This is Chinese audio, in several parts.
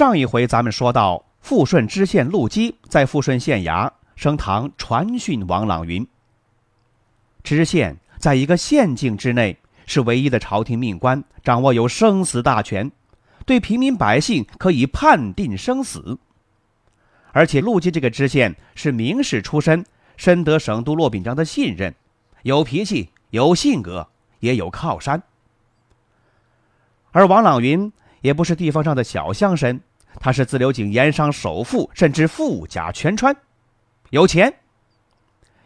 上一回咱们说到，富顺知县陆基在富顺县衙升堂传讯王朗云。知县在一个县境之内是唯一的朝廷命官，掌握有生死大权，对平民百姓可以判定生死。而且陆基这个知县是名士出身，深得省督骆秉章的信任，有脾气，有性格，也有靠山。而王朗云也不是地方上的小乡绅。他是自流井盐商首富，甚至富甲全川，有钱。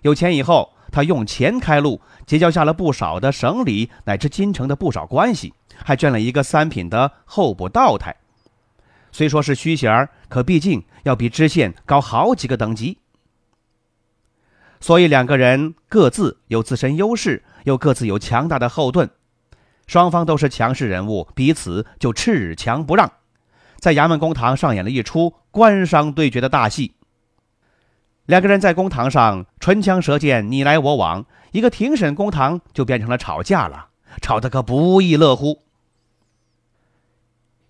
有钱以后，他用钱开路，结交下了不少的省里乃至京城的不少关系，还捐了一个三品的候补道台。虽说是虚衔，可毕竟要比知县高好几个等级。所以两个人各自有自身优势，又各自有强大的后盾，双方都是强势人物，彼此就恃强不让。在衙门公堂上演了一出官商对决的大戏。两个人在公堂上唇枪舌剑，你来我往，一个庭审公堂就变成了吵架了，吵得可不亦乐乎。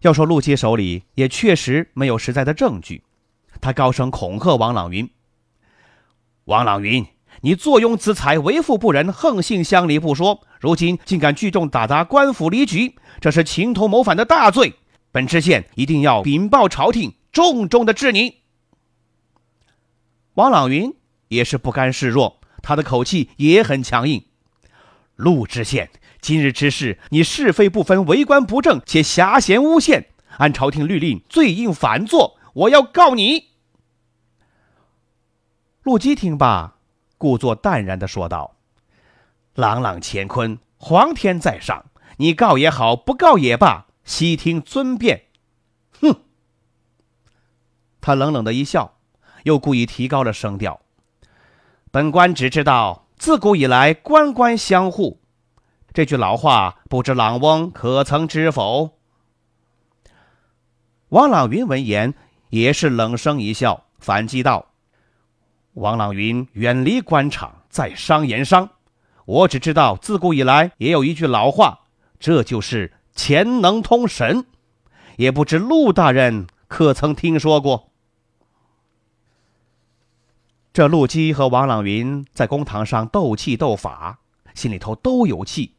要说陆基手里也确实没有实在的证据，他高声恐吓王朗云：“王朗云，你坐拥资财，为富不仁，横行乡里不说，如今竟敢聚众打砸官府离局，这是情图谋反的大罪。”本知县一定要禀报朝廷，重重的治你。王朗云也是不甘示弱，他的口气也很强硬。陆知县，今日之事，你是非不分，为官不正，且挟嫌诬陷，按朝廷律令，罪应反坐。我要告你。陆基听罢，故作淡然的说道：“朗朗乾坤，皇天在上，你告也好，不告也罢。”悉听尊便，哼！他冷冷的一笑，又故意提高了声调：“本官只知道，自古以来官官相护，这句老话，不知朗翁可曾知否？”王朗云闻言也是冷声一笑，反击道：“王朗云远离官场，在商言商。我只知道，自古以来也有一句老话，这就是。”钱能通神，也不知陆大人可曾听说过？这陆基和王朗云在公堂上斗气斗法，心里头都有气。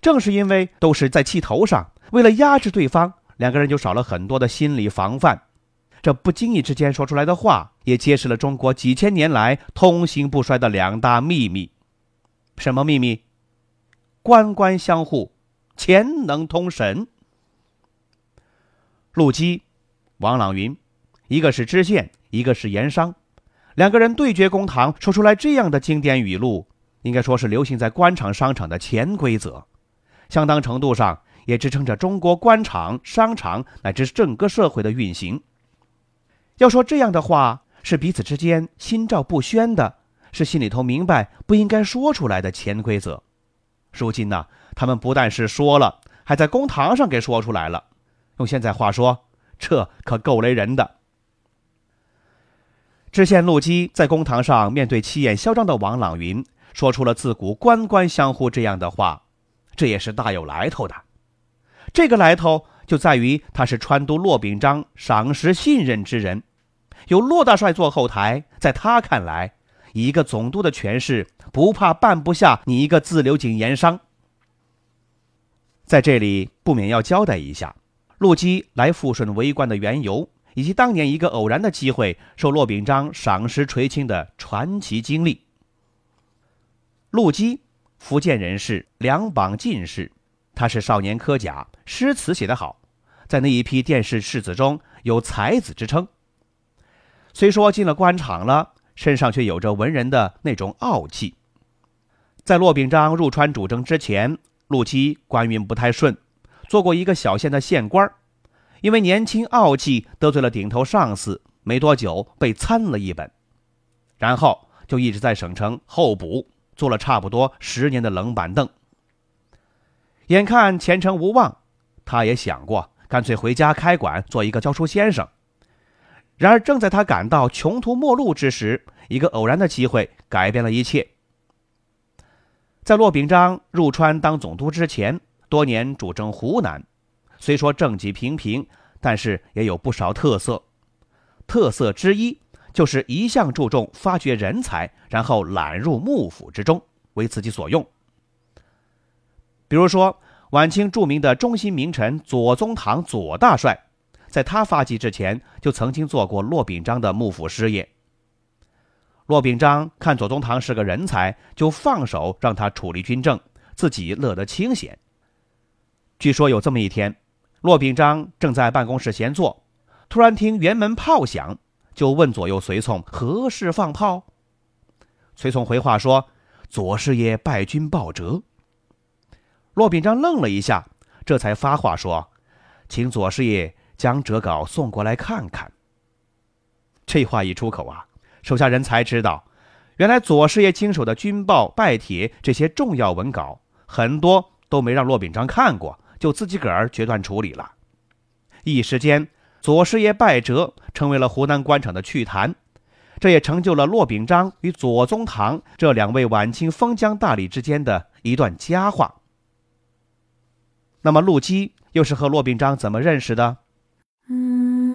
正是因为都是在气头上，为了压制对方，两个人就少了很多的心理防范。这不经意之间说出来的话，也揭示了中国几千年来通行不衰的两大秘密。什么秘密？官官相护。钱能通神。陆基、王朗云，一个是知县，一个是盐商，两个人对决公堂，说出来这样的经典语录，应该说是流行在官场、商场的潜规则，相当程度上也支撑着中国官场、商场乃至整个社会的运行。要说这样的话是彼此之间心照不宣的，是心里头明白不应该说出来的潜规则。如今呢？他们不但是说了，还在公堂上给说出来了。用现在话说，这可够雷人的。知县陆基在公堂上面对气焰嚣张的王朗云，说出了自古官官相护这样的话，这也是大有来头的。这个来头就在于他是川督骆秉章赏识信任之人，有骆大帅做后台，在他看来，一个总督的权势，不怕办不下你一个自流井盐商。在这里不免要交代一下，陆基来富顺为官的缘由，以及当年一个偶然的机会受骆秉章赏识垂青的传奇经历。陆基，福建人士，两榜进士，他是少年科甲，诗词写得好，在那一批殿试士子中有才子之称。虽说进了官场了，身上却有着文人的那种傲气。在骆秉章入川主政之前。陆基官运不太顺，做过一个小县的县官因为年轻傲气得罪了顶头上司，没多久被参了一本，然后就一直在省城候补，坐了差不多十年的冷板凳。眼看前程无望，他也想过干脆回家开馆做一个教书先生。然而，正在他感到穷途末路之时，一个偶然的机会改变了一切。在骆秉章入川当总督之前，多年主政湖南，虽说政绩平平，但是也有不少特色。特色之一就是一向注重发掘人才，然后揽入幕府之中，为自己所用。比如说，晚清著名的中心名臣左宗棠左大帅，在他发迹之前，就曾经做过骆秉章的幕府师爷。骆秉章看左宗棠是个人才，就放手让他处理军政，自己乐得清闲。据说有这么一天，骆秉章正在办公室闲坐，突然听辕门炮响，就问左右随从何事放炮。随从回话说：“左师爷败军报折。”骆秉章愣了一下，这才发话说：“请左师爷将折稿送过来看看。”这话一出口啊！手下人才知道，原来左师爷经手的军报、拜帖这些重要文稿，很多都没让骆秉章看过，就自己个儿决断处理了。一时间，左师爷败折成为了湖南官场的趣谈，这也成就了骆秉章与左宗棠这两位晚清封疆大吏之间的一段佳话。那么，陆基又是和骆秉章怎么认识的？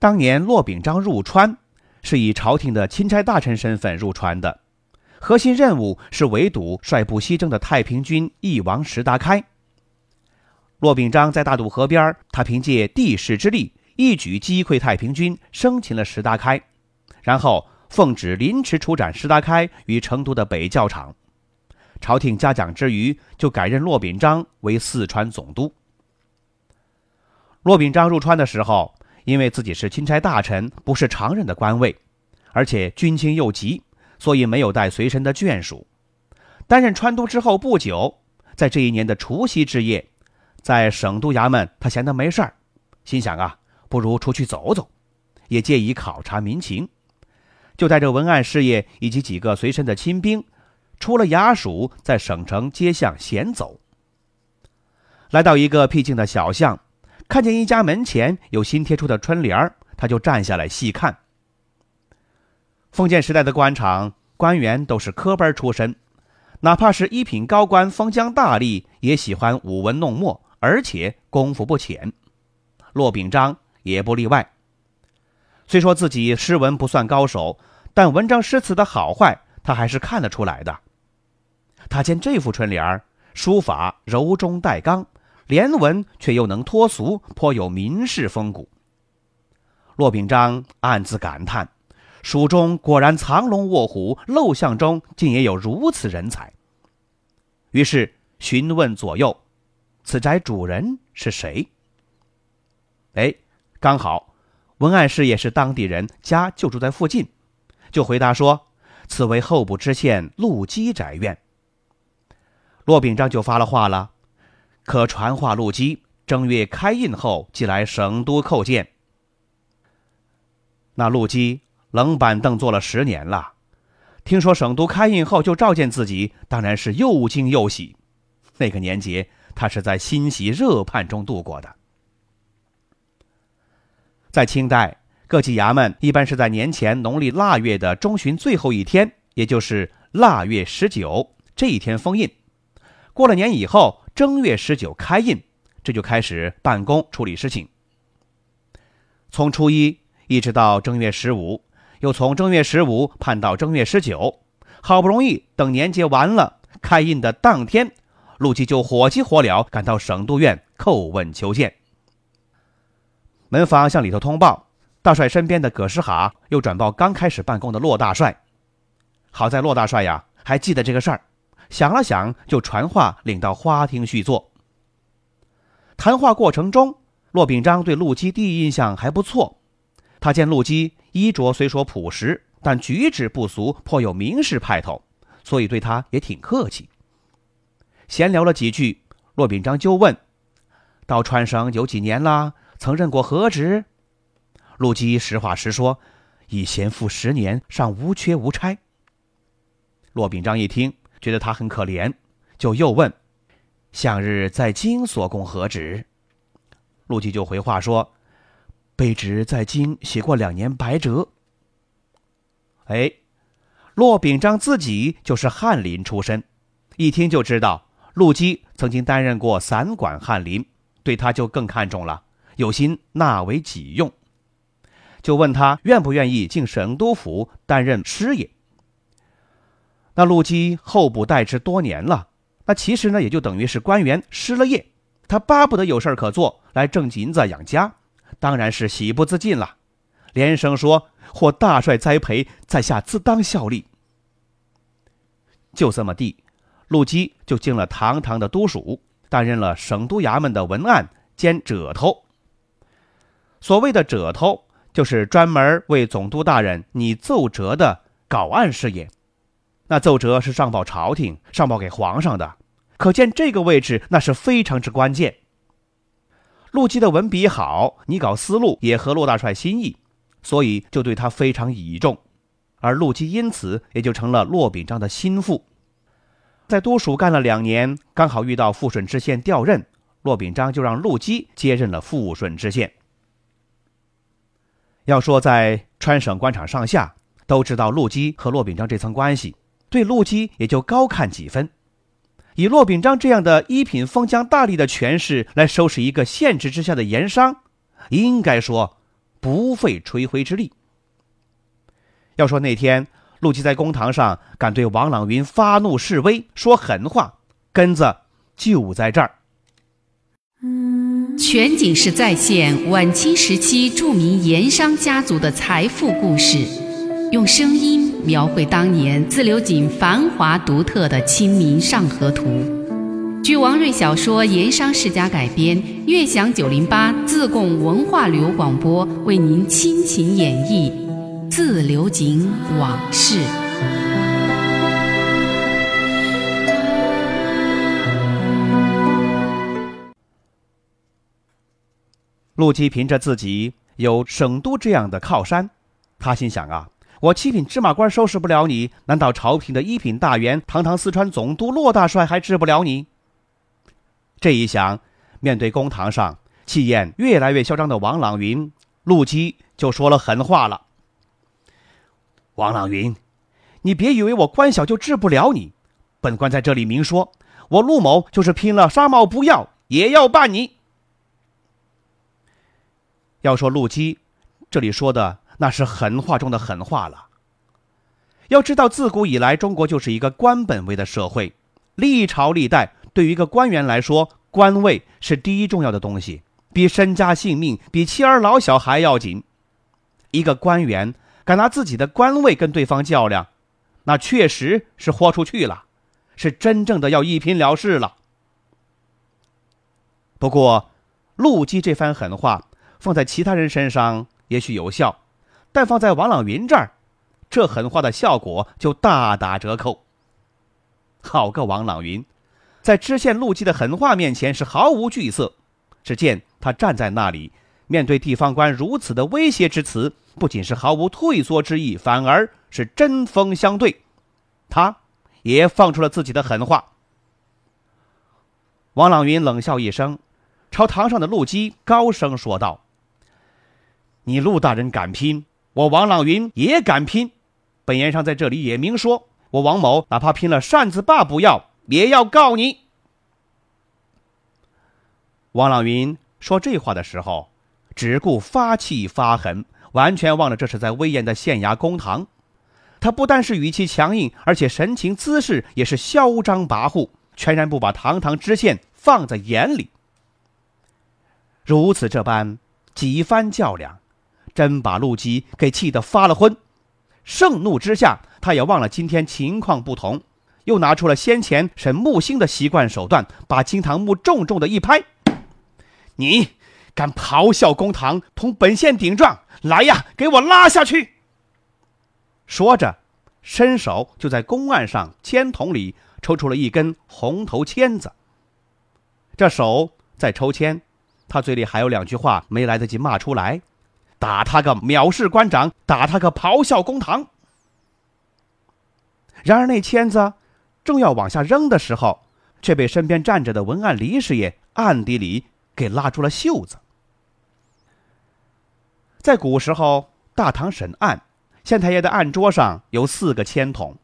当年骆秉章入川，是以朝廷的钦差大臣身份入川的，核心任务是围堵率部西征的太平军翼王石达开。骆秉章在大渡河边，他凭借地势之力，一举击溃太平军，生擒了石达开，然后奉旨临时处斩石达开于成都的北教场。朝廷嘉奖之余，就改任骆秉章为四川总督。骆秉章入川的时候。因为自己是钦差大臣，不是常任的官位，而且军情又急，所以没有带随身的眷属。担任川督之后不久，在这一年的除夕之夜，在省都衙门，他闲得没事儿，心想啊，不如出去走走，也借以考察民情，就带着文案事业以及几个随身的亲兵，出了衙署，在省城街巷闲走，来到一个僻静的小巷。看见一家门前有新贴出的春联儿，他就站下来细看。封建时代的官场官员都是科班出身，哪怕是一品高官、封疆大吏，也喜欢舞文弄墨，而且功夫不浅。骆秉章也不例外。虽说自己诗文不算高手，但文章诗词的好坏，他还是看得出来的。他见这副春联儿，书法柔中带刚。连文却又能脱俗，颇有名士风骨。骆秉章暗自感叹：蜀中果然藏龙卧虎，陋巷中竟也有如此人才。于是询问左右：“此宅主人是谁？”哎，刚好文案师也是当地人，家就住在附近，就回答说：“此为候补知县陆基宅院。”骆秉章就发了话了。可传话陆基，正月开印后即来省都叩见。那陆基冷板凳坐了十年了，听说省都开印后就召见自己，当然是又惊又喜。那个年节，他是在欣喜热盼中度过的。在清代，各级衙门一般是在年前农历腊月的中旬最后一天，也就是腊月十九这一天封印。过了年以后。正月十九开印，这就开始办公处理事情。从初一一直到正月十五，又从正月十五盼到正月十九，好不容易等年节完了，开印的当天，陆基就火急火燎赶到省督院叩问求见。门房向里头通报，大帅身边的葛诗哈又转报刚开始办公的骆大帅。好在骆大帅呀还记得这个事儿，想了想就传话领到花厅叙坐。谈话过程中，骆秉章对陆基第一印象还不错。他见陆基衣着虽说朴实，但举止不俗，颇有名士派头，所以对他也挺客气。闲聊了几句，骆秉章就问：“到川省有几年了？曾任过何职？”陆基实话实说：“已闲赋十年，尚无缺无差。”骆秉章一听，觉得他很可怜，就又问：“向日在京所供何职？”陆基就回话说：“卑职在京写过两年白折。”哎，骆秉章自己就是翰林出身，一听就知道陆基曾经担任过散馆翰林，对他就更看重了，有心纳为己用，就问他愿不愿意进省督府担任师爷。那陆基候补待职多年了，那其实呢也就等于是官员失了业，他巴不得有事儿可做来挣银子养家，当然是喜不自禁了，连声说：“或大帅栽培，在下自当效力。”就这么地，陆基就进了堂堂的都署，担任了省督衙门的文案兼褶头。所谓的褶头，就是专门为总督大人拟奏折的稿案事业。那奏折是上报朝廷、上报给皇上的，可见这个位置那是非常之关键。陆基的文笔好，你搞思路也合骆大帅心意，所以就对他非常倚重，而陆基因此也就成了骆秉章的心腹。在都署干了两年，刚好遇到富顺知县调任，骆秉章就让陆基接任了富顺知县。要说在川省官场上下都知道陆基和骆秉章这层关系。对陆基也就高看几分，以骆秉章这样的一品封疆大吏的权势来收拾一个县制之下的盐商，应该说不费吹灰之力。要说那天陆基在公堂上敢对王朗云发怒示威，说狠话，根子就在这儿。全景式再现晚清时期著名盐商家族的财富故事，用声音。描绘当年自流井繁华独特的《清明上河图》，据王瑞小说《盐商世家》改编，悦享九零八自贡文化旅游广播为您倾情演绎《自流井往事》。陆基凭着自己有省都这样的靠山，他心想啊。我七品芝麻官收拾不了你，难道朝廷的一品大员、堂堂四川总督骆大帅还治不了你？这一想，面对公堂上气焰越来越嚣张的王朗云，陆基就说了狠话了：“王朗云，你别以为我官小就治不了你。本官在这里明说，我陆某就是拼了纱帽不要，也要办你。”要说陆基，这里说的。那是狠话中的狠话了。要知道，自古以来，中国就是一个官本位的社会，历朝历代，对于一个官员来说，官位是第一重要的东西，比身家性命、比妻儿老小还要紧。一个官员敢拿自己的官位跟对方较量，那确实是豁出去了，是真正的要一拼了事了。不过，陆基这番狠话放在其他人身上也许有效。但放在王朗云这儿，这狠话的效果就大打折扣。好个王朗云，在知县陆基的狠话面前是毫无惧色。只见他站在那里，面对地方官如此的威胁之词，不仅是毫无退缩之意，反而是针锋相对。他也放出了自己的狠话。王朗云冷笑一声，朝堂上的陆基高声说道：“你陆大人敢拼！”我王朗云也敢拼，本言上在这里也明说，我王某哪怕拼了扇子把不要，也要告你。王朗云说这话的时候，只顾发气发狠，完全忘了这是在威严的县衙公堂。他不但是语气强硬，而且神情姿势也是嚣张跋扈，全然不把堂堂知县放在眼里。如此这般。几番较量，真把陆基给气得发了昏。盛怒之下，他也忘了今天情况不同，又拿出了先前审木星的习惯手段，把金堂木重重的一拍：“你敢咆哮公堂，同本县顶撞？来呀，给我拉下去！”说着，伸手就在公案上签筒里抽出了一根红头签子。这手在抽签，他嘴里还有两句话没来得及骂出来。打他个藐视官长，打他个咆哮公堂。然而那签子正要往下扔的时候，却被身边站着的文案李师爷暗地里给拉住了袖子。在古时候，大堂审案，县太爷的案桌上有四个签筒，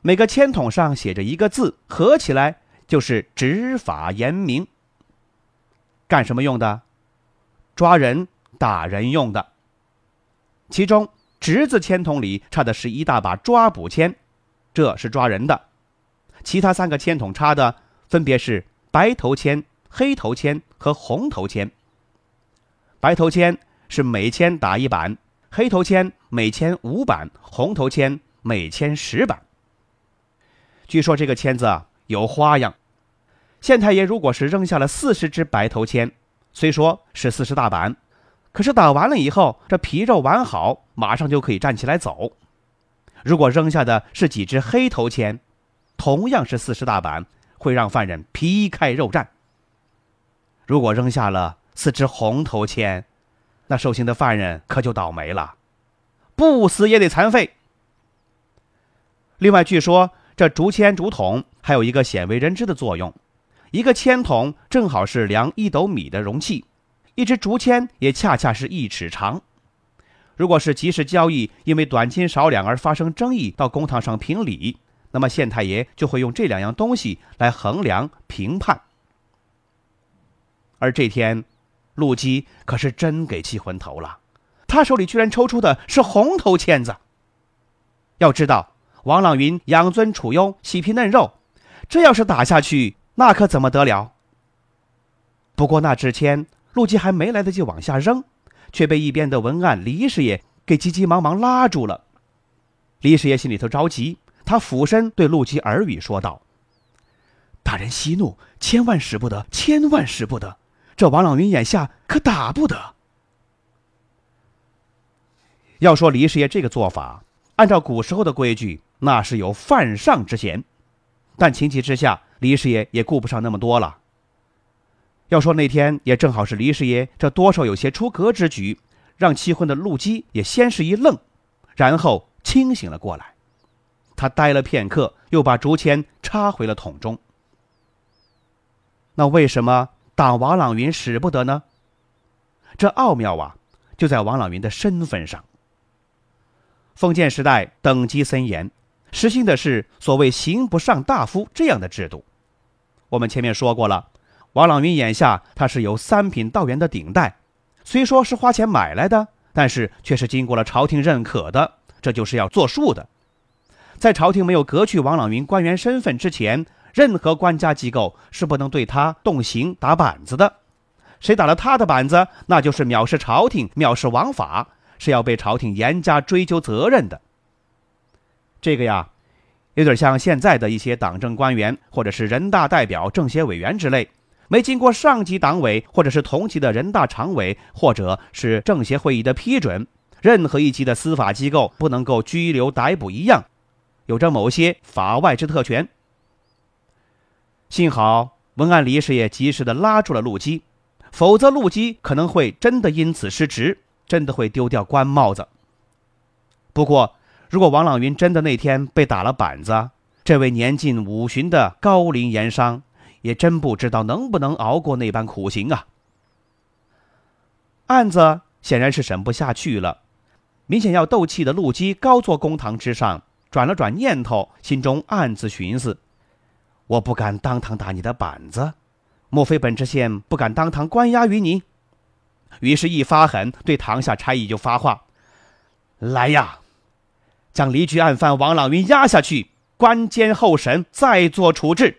每个签筒上写着一个字，合起来就是“执法严明”。干什么用的？抓人、打人用的。其中“直”字签筒里插的是一大把抓捕签，这是抓人的；其他三个签筒插的分别是白头签、黑头签和红头签。白头签是每签打一板，黑头签每签五板，红头签每签十板。据说这个签子啊有花样，县太爷如果是扔下了四十支白头签，虽说是四十大板。可是打完了以后，这皮肉完好，马上就可以站起来走。如果扔下的是几只黑头签，同样是四十大板，会让犯人皮开肉绽。如果扔下了四只红头签，那受刑的犯人可就倒霉了，不死也得残废。另外，据说这竹签、竹筒还有一个鲜为人知的作用，一个签筒正好是量一斗米的容器。一支竹签也恰恰是一尺长。如果是集市交易，因为短斤少两而发生争议，到公堂上评理，那么县太爷就会用这两样东西来衡量评判。而这天，陆基可是真给气昏头了，他手里居然抽出的是红头签子。要知道，王朗云养尊处优，细皮嫩肉，这要是打下去，那可怎么得了？不过那支签。陆基还没来得及往下扔，却被一边的文案李师爷给急急忙忙拉住了。李师爷心里头着急，他俯身对陆基耳语说道：“大人息怒，千万使不得，千万使不得！这王朗云眼下可打不得。”要说李师爷这个做法，按照古时候的规矩，那是有犯上之嫌，但情急之下，李师爷也顾不上那么多了。要说那天也正好是李师爷这多少有些出格之举，让气昏的陆基也先是一愣，然后清醒了过来。他呆了片刻，又把竹签插回了桶中。那为什么打王朗云使不得呢？这奥妙啊，就在王朗云的身份上。封建时代等级森严，实行的是所谓“刑不上大夫”这样的制度。我们前面说过了。王朗云眼下他是有三品道员的顶戴，虽说是花钱买来的，但是却是经过了朝廷认可的，这就是要作数的。在朝廷没有革去王朗云官员身份之前，任何官家机构是不能对他动刑打板子的。谁打了他的板子，那就是藐视朝廷、藐视王法，是要被朝廷严加追究责任的。这个呀，有点像现在的一些党政官员，或者是人大代表、政协委员之类。没经过上级党委或者是同级的人大常委或者是政协会议的批准，任何一级的司法机构不能够拘留逮捕一样，有着某些法外之特权。幸好文案李师爷及时的拉住了陆基，否则陆基可能会真的因此失职，真的会丢掉官帽子。不过，如果王朗云真的那天被打了板子，这位年近五旬的高龄盐商。也真不知道能不能熬过那般苦刑啊！案子显然是审不下去了，明显要斗气的陆基高坐公堂之上，转了转念头，心中暗自寻思：我不敢当堂打你的板子，莫非本知县不敢当堂关押于你？于是，一发狠，对堂下差役就发话：“来呀，将离局案犯王朗云押下去，关监候审，再做处置。”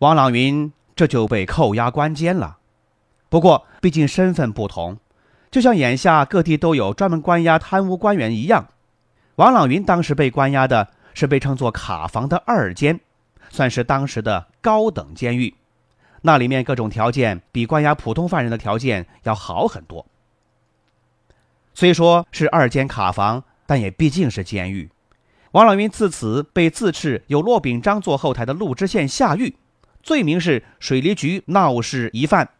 王朗云这就被扣押关监了。不过，毕竟身份不同，就像眼下各地都有专门关押贪污官员一样，王朗云当时被关押的是被称作卡房的二监，算是当时的高等监狱。那里面各种条件比关押普通犯人的条件要好很多。虽说是二监卡房，但也毕竟是监狱。王朗云自此被自斥有骆秉章做后台的陆知县下狱。罪名是水利局闹事疑犯，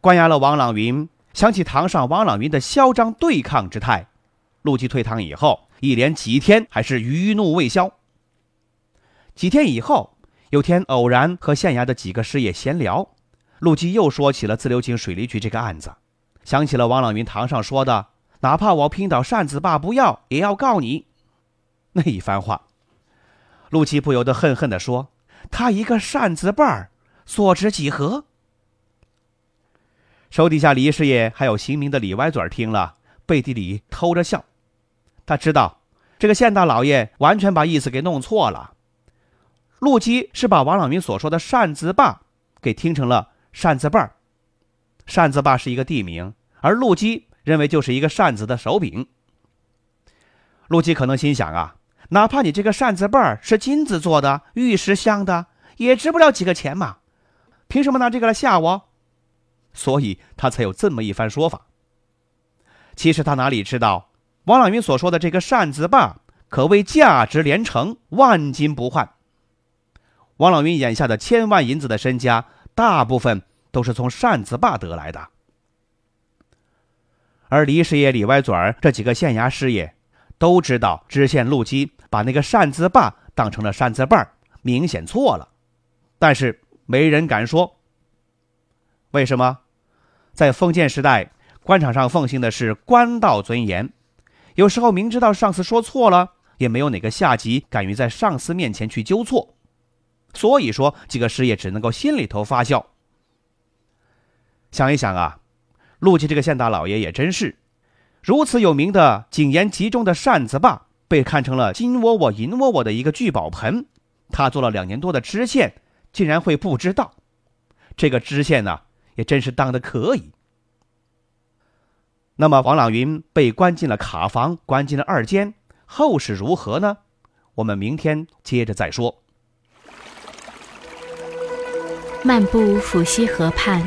关押了王朗云。想起堂上王朗云的嚣张对抗之态，陆基退堂以后，一连几天还是余怒未消。几天以后，有天偶然和县衙的几个师爷闲聊，陆基又说起了自流井水利局这个案子，想起了王朗云堂上说的：“哪怕我拼到扇子坝不要，也要告你。”那一番话。陆琪不由得恨恨地说：“他一个扇子把儿，所值几何？”手底下李师爷还有行明的李歪嘴儿听了，背地里偷着笑。他知道这个县大老爷完全把意思给弄错了。陆基是把王朗云所说的扇子坝给听成了扇子把儿，扇子坝是一个地名，而陆基认为就是一个扇子的手柄。陆基可能心想啊。哪怕你这个扇子把儿是金子做的、玉石镶的，也值不了几个钱嘛！凭什么拿这个来吓我？所以他才有这么一番说法。其实他哪里知道，王朗云所说的这个扇子把可谓价值连城，万金不换。王朗云眼下的千万银子的身家，大部分都是从扇子把得来的。而李师爷、李歪嘴儿这几个县衙师爷。都知道知县陆基把那个扇子坝当成了扇子把明显错了，但是没人敢说。为什么？在封建时代，官场上奉行的是官道尊严，有时候明知道上司说错了，也没有哪个下级敢于在上司面前去纠错，所以说几个师爷只能够心里头发笑。想一想啊，陆基这个县大老爷也真是。如此有名的谨言集中的扇子坝，被看成了金窝窝银窝窝的一个聚宝盆。他做了两年多的知县，竟然会不知道？这个知县呢，也真是当的可以。那么王朗云被关进了卡房，关进了二监，后事如何呢？我们明天接着再说。漫步抚溪河畔，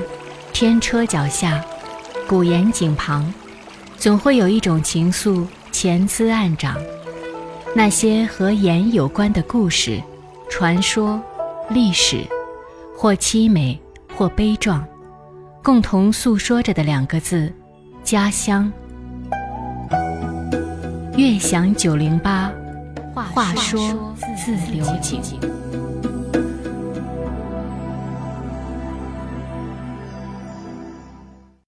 天车脚下，古岩井旁。总会有一种情愫潜滋暗长，那些和盐有关的故事、传说、历史，或凄美，或悲壮，共同诉说着的两个字：家乡。悦享九零八，话说自流井。